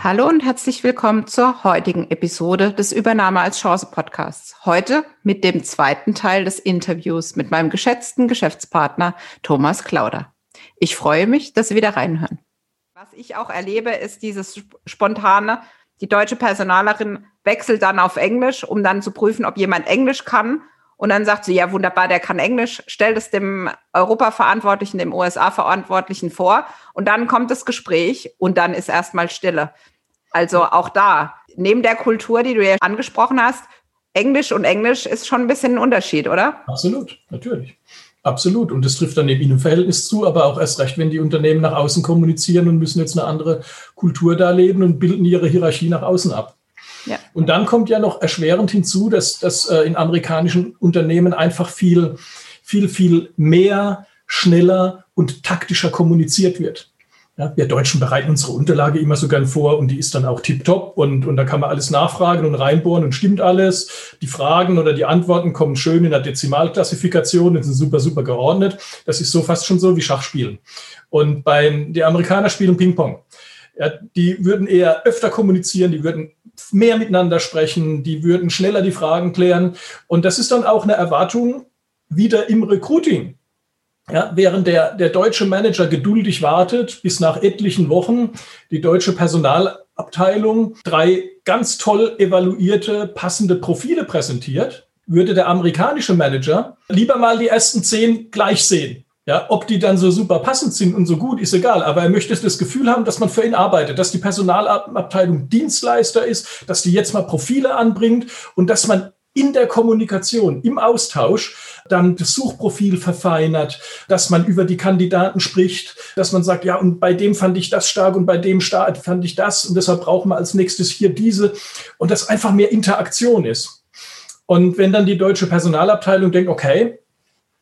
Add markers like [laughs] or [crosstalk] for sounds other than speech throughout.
Hallo und herzlich willkommen zur heutigen Episode des Übernahme als Chance Podcasts. Heute mit dem zweiten Teil des Interviews mit meinem geschätzten Geschäftspartner Thomas Klauder. Ich freue mich, dass Sie wieder reinhören. Was ich auch erlebe, ist dieses spontane, die deutsche Personalerin wechselt dann auf Englisch, um dann zu prüfen, ob jemand Englisch kann und dann sagt sie, ja, wunderbar, der kann Englisch, stellt es dem Europa-Verantwortlichen, dem USA-Verantwortlichen vor. Und dann kommt das Gespräch und dann ist erstmal Stille. Also auch da, neben der Kultur, die du ja angesprochen hast, Englisch und Englisch ist schon ein bisschen ein Unterschied, oder? Absolut, natürlich. Absolut. Und das trifft dann eben im Verhältnis zu, aber auch erst recht, wenn die Unternehmen nach außen kommunizieren und müssen jetzt eine andere Kultur da leben und bilden ihre Hierarchie nach außen ab. Ja. Und dann kommt ja noch erschwerend hinzu, dass, dass äh, in amerikanischen Unternehmen einfach viel, viel, viel mehr, schneller und taktischer kommuniziert wird. Ja, wir Deutschen bereiten unsere Unterlage immer so gern vor und die ist dann auch tiptop und, und da kann man alles nachfragen und reinbohren und stimmt alles. Die Fragen oder die Antworten kommen schön in der Dezimalklassifikation und sind super, super geordnet. Das ist so fast schon so wie Schachspielen. Und beim, die Amerikaner spielen Ping-Pong. Ja, die würden eher öfter kommunizieren, die würden mehr miteinander sprechen, die würden schneller die Fragen klären. Und das ist dann auch eine Erwartung wieder im Recruiting. Ja, während der, der deutsche Manager geduldig wartet, bis nach etlichen Wochen die deutsche Personalabteilung drei ganz toll evaluierte, passende Profile präsentiert, würde der amerikanische Manager lieber mal die ersten zehn gleich sehen ja, ob die dann so super passend sind und so gut, ist egal. Aber er möchte das Gefühl haben, dass man für ihn arbeitet, dass die Personalabteilung Dienstleister ist, dass die jetzt mal Profile anbringt und dass man in der Kommunikation, im Austausch dann das Suchprofil verfeinert, dass man über die Kandidaten spricht, dass man sagt, ja, und bei dem fand ich das stark und bei dem stark fand ich das und deshalb brauchen wir als nächstes hier diese und dass einfach mehr Interaktion ist. Und wenn dann die deutsche Personalabteilung denkt, okay,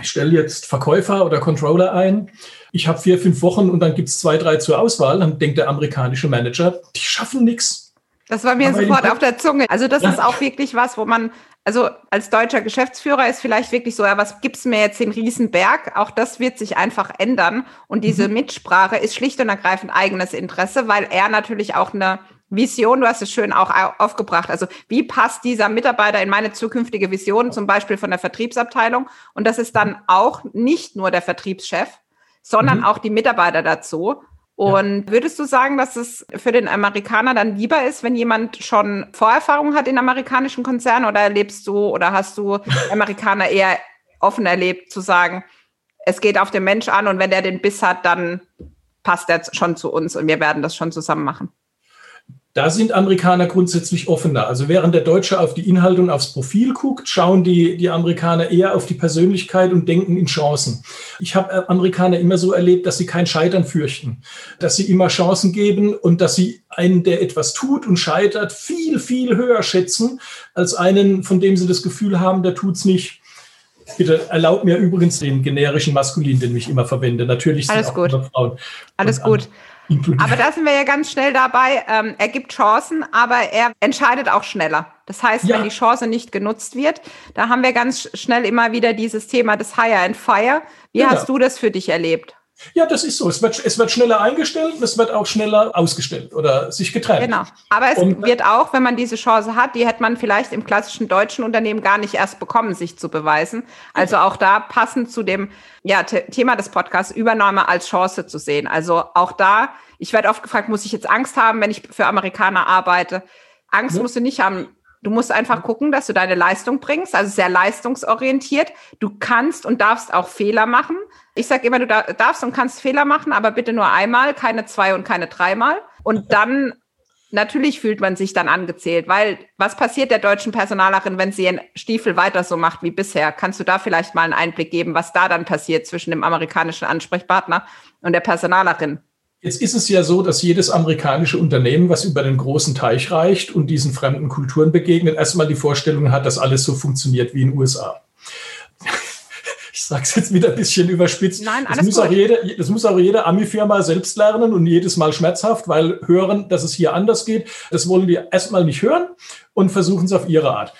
ich stelle jetzt Verkäufer oder Controller ein. Ich habe vier, fünf Wochen und dann gibt es zwei, drei zur Auswahl. Dann denkt der amerikanische Manager, die schaffen nichts. Das war mir Aber sofort auf der Zunge. Also das ja. ist auch wirklich was, wo man, also als deutscher Geschäftsführer ist vielleicht wirklich so, ja, was gibt's mir jetzt den Riesenberg? Auch das wird sich einfach ändern. Und diese mhm. Mitsprache ist schlicht und ergreifend eigenes Interesse, weil er natürlich auch eine Vision, du hast es schön auch aufgebracht. Also wie passt dieser Mitarbeiter in meine zukünftige Vision, zum Beispiel von der Vertriebsabteilung? Und das ist dann auch nicht nur der Vertriebschef, sondern mhm. auch die Mitarbeiter dazu. Und ja. würdest du sagen, dass es für den Amerikaner dann lieber ist, wenn jemand schon Vorerfahrung hat in amerikanischen Konzernen oder erlebst du oder hast du [laughs] Amerikaner eher offen erlebt zu sagen, es geht auf den Mensch an und wenn der den Biss hat, dann passt er schon zu uns und wir werden das schon zusammen machen? Da sind Amerikaner grundsätzlich offener. Also während der Deutsche auf die Inhalte und aufs Profil guckt, schauen die, die Amerikaner eher auf die Persönlichkeit und denken in Chancen. Ich habe äh, Amerikaner immer so erlebt, dass sie kein Scheitern fürchten, dass sie immer Chancen geben und dass sie einen, der etwas tut und scheitert, viel, viel höher schätzen als einen, von dem sie das Gefühl haben, der tut's nicht. Bitte erlaubt mir übrigens den generischen Maskulin, den ich immer verwende. Natürlich sind Alles auch gut. Frauen. Alles gut. Aber da sind wir ja ganz schnell dabei. Ähm, er gibt Chancen, aber er entscheidet auch schneller. Das heißt, ja. wenn die Chance nicht genutzt wird, da haben wir ganz schnell immer wieder dieses Thema des Hire and Fire. Wie genau. hast du das für dich erlebt? Ja, das ist so. Es wird, es wird schneller eingestellt und es wird auch schneller ausgestellt oder sich getrennt. Genau. Aber es und, wird auch, wenn man diese Chance hat, die hätte man vielleicht im klassischen deutschen Unternehmen gar nicht erst bekommen, sich zu beweisen. Also auch da passend zu dem ja, Thema des Podcasts, Übernahme als Chance zu sehen. Also auch da, ich werde oft gefragt, muss ich jetzt Angst haben, wenn ich für Amerikaner arbeite? Angst ja. musst du nicht haben. Du musst einfach gucken, dass du deine Leistung bringst, also sehr leistungsorientiert. Du kannst und darfst auch Fehler machen. Ich sage immer, du darfst und kannst Fehler machen, aber bitte nur einmal, keine zwei und keine dreimal. Und dann natürlich fühlt man sich dann angezählt, weil was passiert der deutschen Personalerin, wenn sie ihren Stiefel weiter so macht wie bisher? Kannst du da vielleicht mal einen Einblick geben, was da dann passiert zwischen dem amerikanischen Ansprechpartner und der Personalerin? Jetzt ist es ja so, dass jedes amerikanische Unternehmen, was über den großen Teich reicht und diesen fremden Kulturen begegnet, erstmal die Vorstellung hat, dass alles so funktioniert wie in den USA. [laughs] Ich sage es jetzt wieder ein bisschen überspitzt. Nein, alles das, muss gut. Auch jede, das muss auch jede Ami-Firma selbst lernen und jedes Mal schmerzhaft, weil hören, dass es hier anders geht, das wollen die erstmal nicht hören und versuchen es auf ihre Art.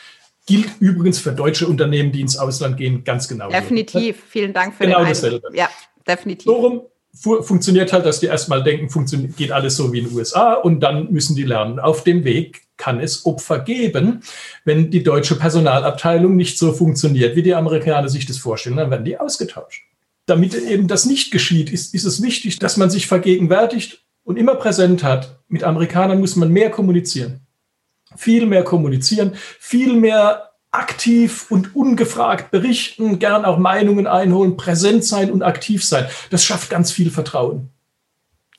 Gilt übrigens für deutsche Unternehmen, die ins Ausland gehen, ganz genau. Definitiv. So. Vielen Dank für genau den dasselbe. Ja, definitiv. So funktioniert halt, dass die erstmal denken, geht alles so wie in den USA und dann müssen die lernen. Auf dem Weg kann es Opfer geben, wenn die deutsche Personalabteilung nicht so funktioniert, wie die Amerikaner sich das vorstellen, dann werden die ausgetauscht. Damit eben das nicht geschieht, ist, ist es wichtig, dass man sich vergegenwärtigt und immer präsent hat. Mit Amerikanern muss man mehr kommunizieren. Viel mehr kommunizieren, viel mehr aktiv und ungefragt berichten, gern auch Meinungen einholen, präsent sein und aktiv sein. Das schafft ganz viel Vertrauen.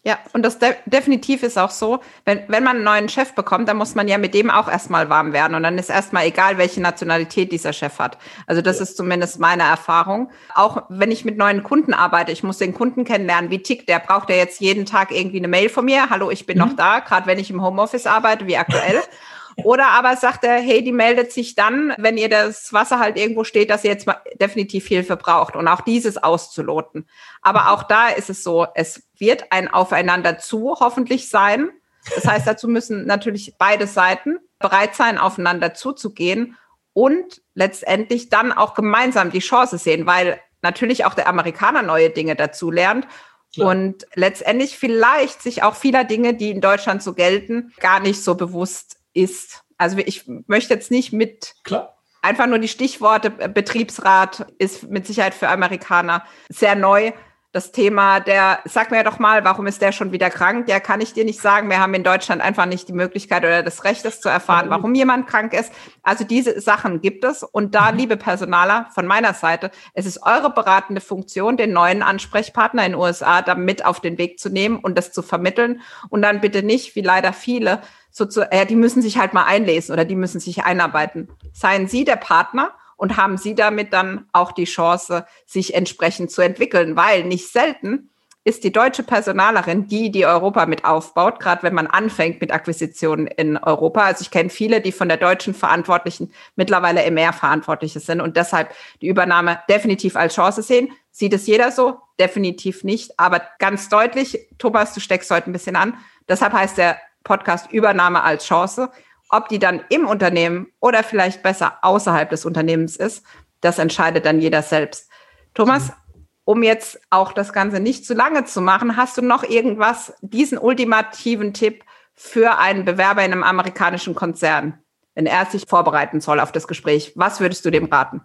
Ja, und das de definitiv ist auch so, wenn, wenn man einen neuen Chef bekommt, dann muss man ja mit dem auch erstmal warm werden. Und dann ist erstmal egal, welche Nationalität dieser Chef hat. Also das ja. ist zumindest meine Erfahrung. Auch wenn ich mit neuen Kunden arbeite, ich muss den Kunden kennenlernen, wie tickt der? Braucht der jetzt jeden Tag irgendwie eine Mail von mir? Hallo, ich bin mhm. noch da, gerade wenn ich im Homeoffice arbeite, wie aktuell. [laughs] Oder aber sagt er, hey, die meldet sich dann, wenn ihr das Wasser halt irgendwo steht, dass ihr jetzt mal definitiv Hilfe braucht und auch dieses auszuloten. Aber auch da ist es so, es wird ein Aufeinander zu hoffentlich sein. Das heißt, dazu müssen natürlich beide Seiten bereit sein, aufeinander zuzugehen und letztendlich dann auch gemeinsam die Chance sehen, weil natürlich auch der Amerikaner neue Dinge dazu lernt Klar. Und letztendlich vielleicht sich auch vieler Dinge, die in Deutschland so gelten, gar nicht so bewusst ist. Also ich möchte jetzt nicht mit Klar. einfach nur die Stichworte äh, Betriebsrat ist mit Sicherheit für Amerikaner sehr neu. Das Thema der, sag mir doch mal, warum ist der schon wieder krank? Der kann ich dir nicht sagen. Wir haben in Deutschland einfach nicht die Möglichkeit oder das Recht, das zu erfahren, warum jemand krank ist. Also diese Sachen gibt es. Und da, mhm. liebe Personaler, von meiner Seite, es ist eure beratende Funktion, den neuen Ansprechpartner in den USA damit auf den Weg zu nehmen und das zu vermitteln. Und dann bitte nicht, wie leider viele, so zu, ja, die müssen sich halt mal einlesen oder die müssen sich einarbeiten. Seien Sie der Partner und haben Sie damit dann auch die Chance, sich entsprechend zu entwickeln, weil nicht selten ist die deutsche Personalerin die, die Europa mit aufbaut, gerade wenn man anfängt mit Akquisitionen in Europa. Also ich kenne viele, die von der deutschen Verantwortlichen mittlerweile mehr Verantwortliche sind und deshalb die Übernahme definitiv als Chance sehen. Sieht es jeder so? Definitiv nicht. Aber ganz deutlich, Thomas, du steckst heute ein bisschen an. Deshalb heißt der Podcast Übernahme als Chance. Ob die dann im Unternehmen oder vielleicht besser außerhalb des Unternehmens ist, das entscheidet dann jeder selbst. Thomas, um jetzt auch das Ganze nicht zu lange zu machen, hast du noch irgendwas, diesen ultimativen Tipp für einen Bewerber in einem amerikanischen Konzern, wenn er sich vorbereiten soll auf das Gespräch? Was würdest du dem raten?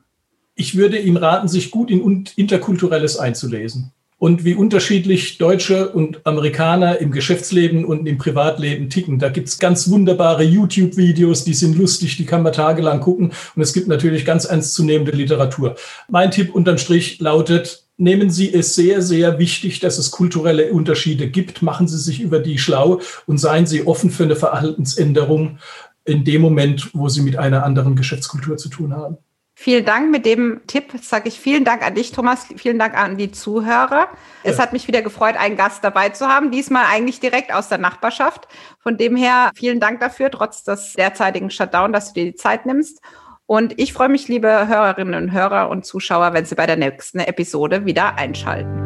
Ich würde ihm raten, sich gut in Interkulturelles einzulesen und wie unterschiedlich Deutsche und Amerikaner im Geschäftsleben und im Privatleben ticken. Da gibt's ganz wunderbare YouTube-Videos, die sind lustig, die kann man tagelang gucken. Und es gibt natürlich ganz ernstzunehmende Literatur. Mein Tipp unterm Strich lautet, nehmen Sie es sehr, sehr wichtig, dass es kulturelle Unterschiede gibt. Machen Sie sich über die schlau und seien Sie offen für eine Verhaltensänderung in dem Moment, wo Sie mit einer anderen Geschäftskultur zu tun haben. Vielen Dank. Mit dem Tipp sage ich vielen Dank an dich, Thomas. Vielen Dank an die Zuhörer. Es hat mich wieder gefreut, einen Gast dabei zu haben. Diesmal eigentlich direkt aus der Nachbarschaft. Von dem her vielen Dank dafür, trotz des derzeitigen Shutdown, dass du dir die Zeit nimmst. Und ich freue mich, liebe Hörerinnen und Hörer und Zuschauer, wenn Sie bei der nächsten Episode wieder einschalten.